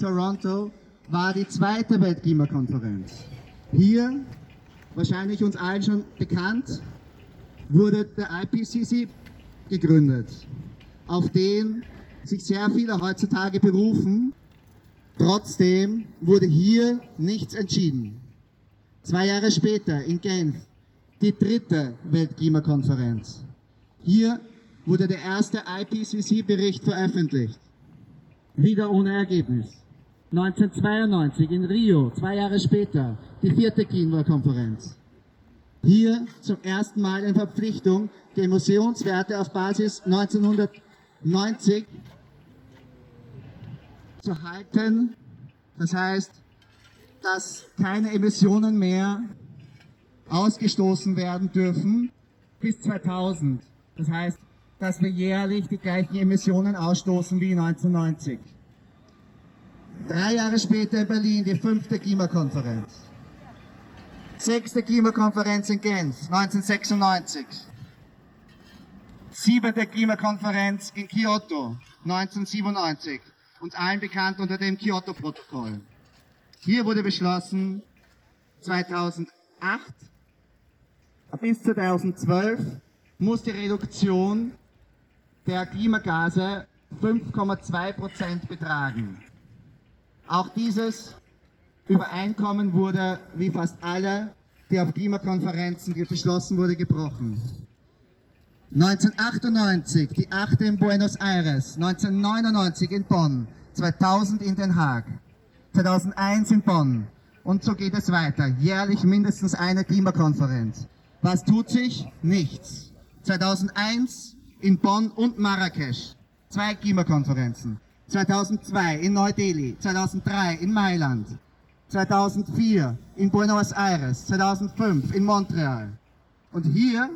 Toronto war die zweite Weltklimakonferenz. Hier, wahrscheinlich uns allen schon bekannt, wurde der IPCC gegründet, auf den sich sehr viele heutzutage berufen. Trotzdem wurde hier nichts entschieden. Zwei Jahre später in Genf die dritte Weltklimakonferenz. Hier wurde der erste IPCC-Bericht veröffentlicht. Wieder ohne Ergebnis. 1992 in Rio, zwei Jahre später, die vierte Klimakonferenz. Hier zum ersten Mal in Verpflichtung, die Emissionswerte auf Basis 1990 zu halten. Das heißt, dass keine Emissionen mehr ausgestoßen werden dürfen bis 2000. Das heißt, dass wir jährlich die gleichen Emissionen ausstoßen wie 1990. Drei Jahre später in Berlin die fünfte Klimakonferenz. Sechste Klimakonferenz in Genf 1996. Siebente Klimakonferenz in Kyoto 1997. Uns allen bekannt unter dem Kyoto-Protokoll. Hier wurde beschlossen, 2008 bis 2012 muss die Reduktion der Klimagase 5,2 Prozent betragen. Auch dieses Übereinkommen wurde, wie fast alle, die auf Klimakonferenzen beschlossen wurde, gebrochen. 1998 die achte in Buenos Aires, 1999 in Bonn, 2000 in Den Haag, 2001 in Bonn und so geht es weiter. Jährlich mindestens eine Klimakonferenz. Was tut sich? Nichts. 2001 in Bonn und Marrakesch. Zwei Klimakonferenzen. 2002 in Neu-Delhi. 2003 in Mailand. 2004 in Buenos Aires. 2005 in Montreal. Und hier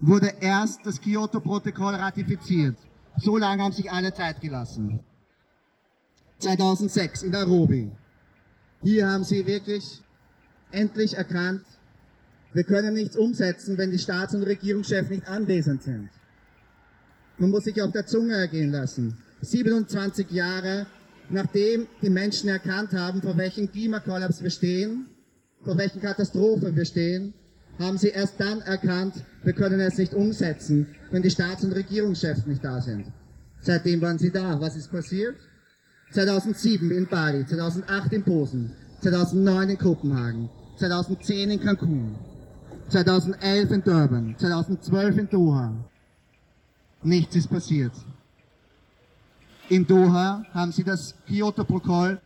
wurde erst das Kyoto-Protokoll ratifiziert. So lange haben sich alle Zeit gelassen. 2006 in Nairobi. Hier haben sie wirklich endlich erkannt, wir können nichts umsetzen, wenn die Staats- und Regierungschefs nicht anwesend sind. Man muss sich auf der Zunge ergehen lassen. 27 Jahre nachdem die Menschen erkannt haben, vor welchem Klimakollaps wir stehen, vor welchen Katastrophe wir stehen, haben sie erst dann erkannt, wir können es nicht umsetzen, wenn die Staats- und Regierungschefs nicht da sind. Seitdem waren sie da. Was ist passiert? 2007 in Bali, 2008 in Posen, 2009 in Kopenhagen, 2010 in Cancun, 2011 in Durban, 2012 in Doha. Nichts ist passiert. In Doha haben sie das Kyoto-Protokoll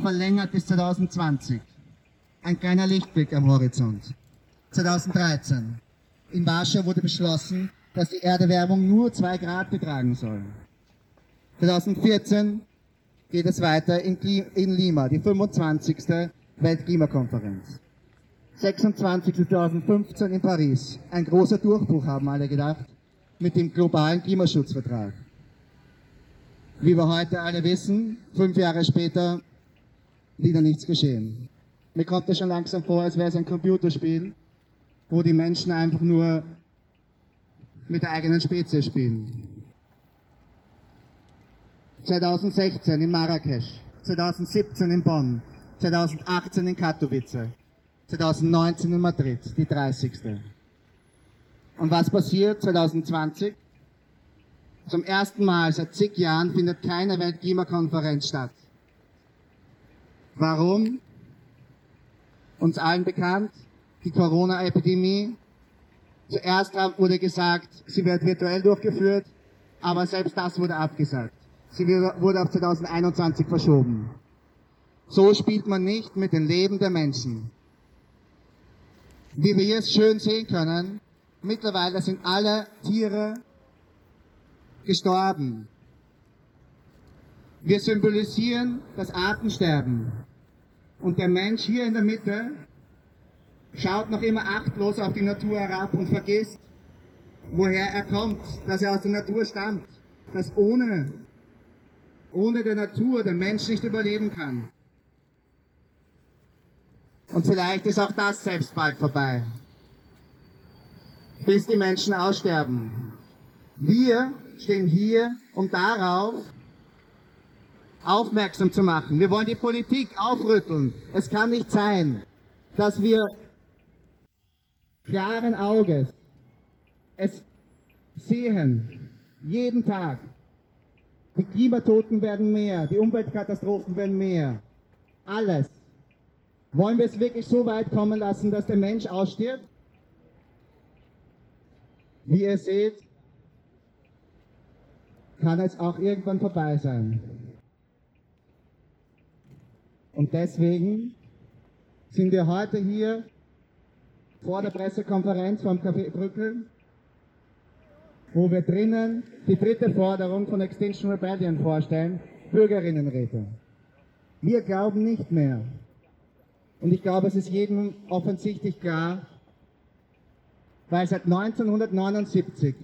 verlängert bis 2020. Ein kleiner Lichtblick am Horizont. 2013. In Warschau wurde beschlossen, dass die Erderwärmung nur zwei Grad betragen soll. 2014 geht es weiter in, Lima, die 25. Weltklimakonferenz. 26. 2015 in Paris. Ein großer Durchbruch, haben alle gedacht, mit dem globalen Klimaschutzvertrag. Wie wir heute alle wissen, fünf Jahre später wieder nichts geschehen. Mir kommt es schon langsam vor, als wäre es ein Computerspiel, wo die Menschen einfach nur mit der eigenen Spezies spielen. 2016 in Marrakesch, 2017 in Bonn, 2018 in Katowice, 2019 in Madrid, die 30. Und was passiert 2020? Zum ersten Mal seit zig Jahren findet keine Weltklimakonferenz statt. Warum? Uns allen bekannt, die Corona-Epidemie. Zuerst wurde gesagt, sie wird virtuell durchgeführt, aber selbst das wurde abgesagt. Sie wurde auf 2021 verschoben. So spielt man nicht mit dem Leben der Menschen. Wie wir hier schön sehen können, mittlerweile sind alle Tiere gestorben. Wir symbolisieren das Artensterben. Und der Mensch hier in der Mitte schaut noch immer achtlos auf die Natur herab und vergisst, woher er kommt, dass er aus der Natur stammt, dass ohne, ohne der Natur der Mensch nicht überleben kann. Und vielleicht ist auch das selbst bald vorbei. Bis die Menschen aussterben. Wir stehen hier, um darauf aufmerksam zu machen. Wir wollen die Politik aufrütteln. Es kann nicht sein, dass wir klaren Auges es sehen, jeden Tag, die Klimatoten werden mehr, die Umweltkatastrophen werden mehr. Alles. Wollen wir es wirklich so weit kommen lassen, dass der Mensch ausstirbt? Wie ihr seht, kann es auch irgendwann vorbei sein. Und deswegen sind wir heute hier vor der Pressekonferenz vom Café Brückel, wo wir drinnen die dritte Forderung von Extinction Rebellion vorstellen, Bürgerinnenräte. Wir glauben nicht mehr. Und ich glaube, es ist jedem offensichtlich klar, weil seit 1979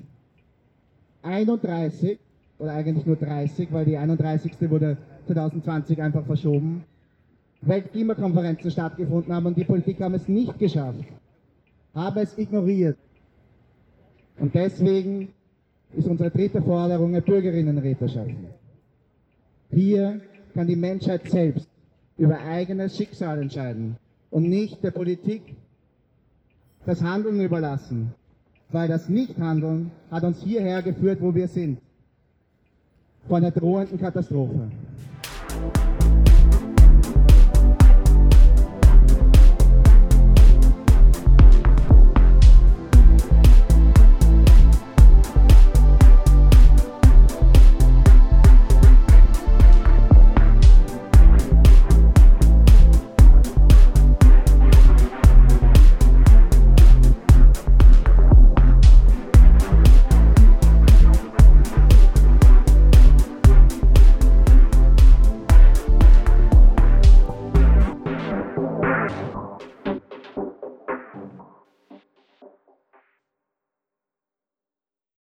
31 oder eigentlich nur 30, weil die 31. wurde 2020 einfach verschoben, Weltklimakonferenzen stattgefunden haben und die Politik haben es nicht geschafft, haben es ignoriert. Und deswegen ist unsere dritte Forderung eine Bürgerinnenräte schaffen. Hier kann die Menschheit selbst über eigenes Schicksal entscheiden und nicht der Politik das Handeln überlassen, weil das Nichthandeln hat uns hierher geführt, wo wir sind, vor einer drohenden Katastrophe.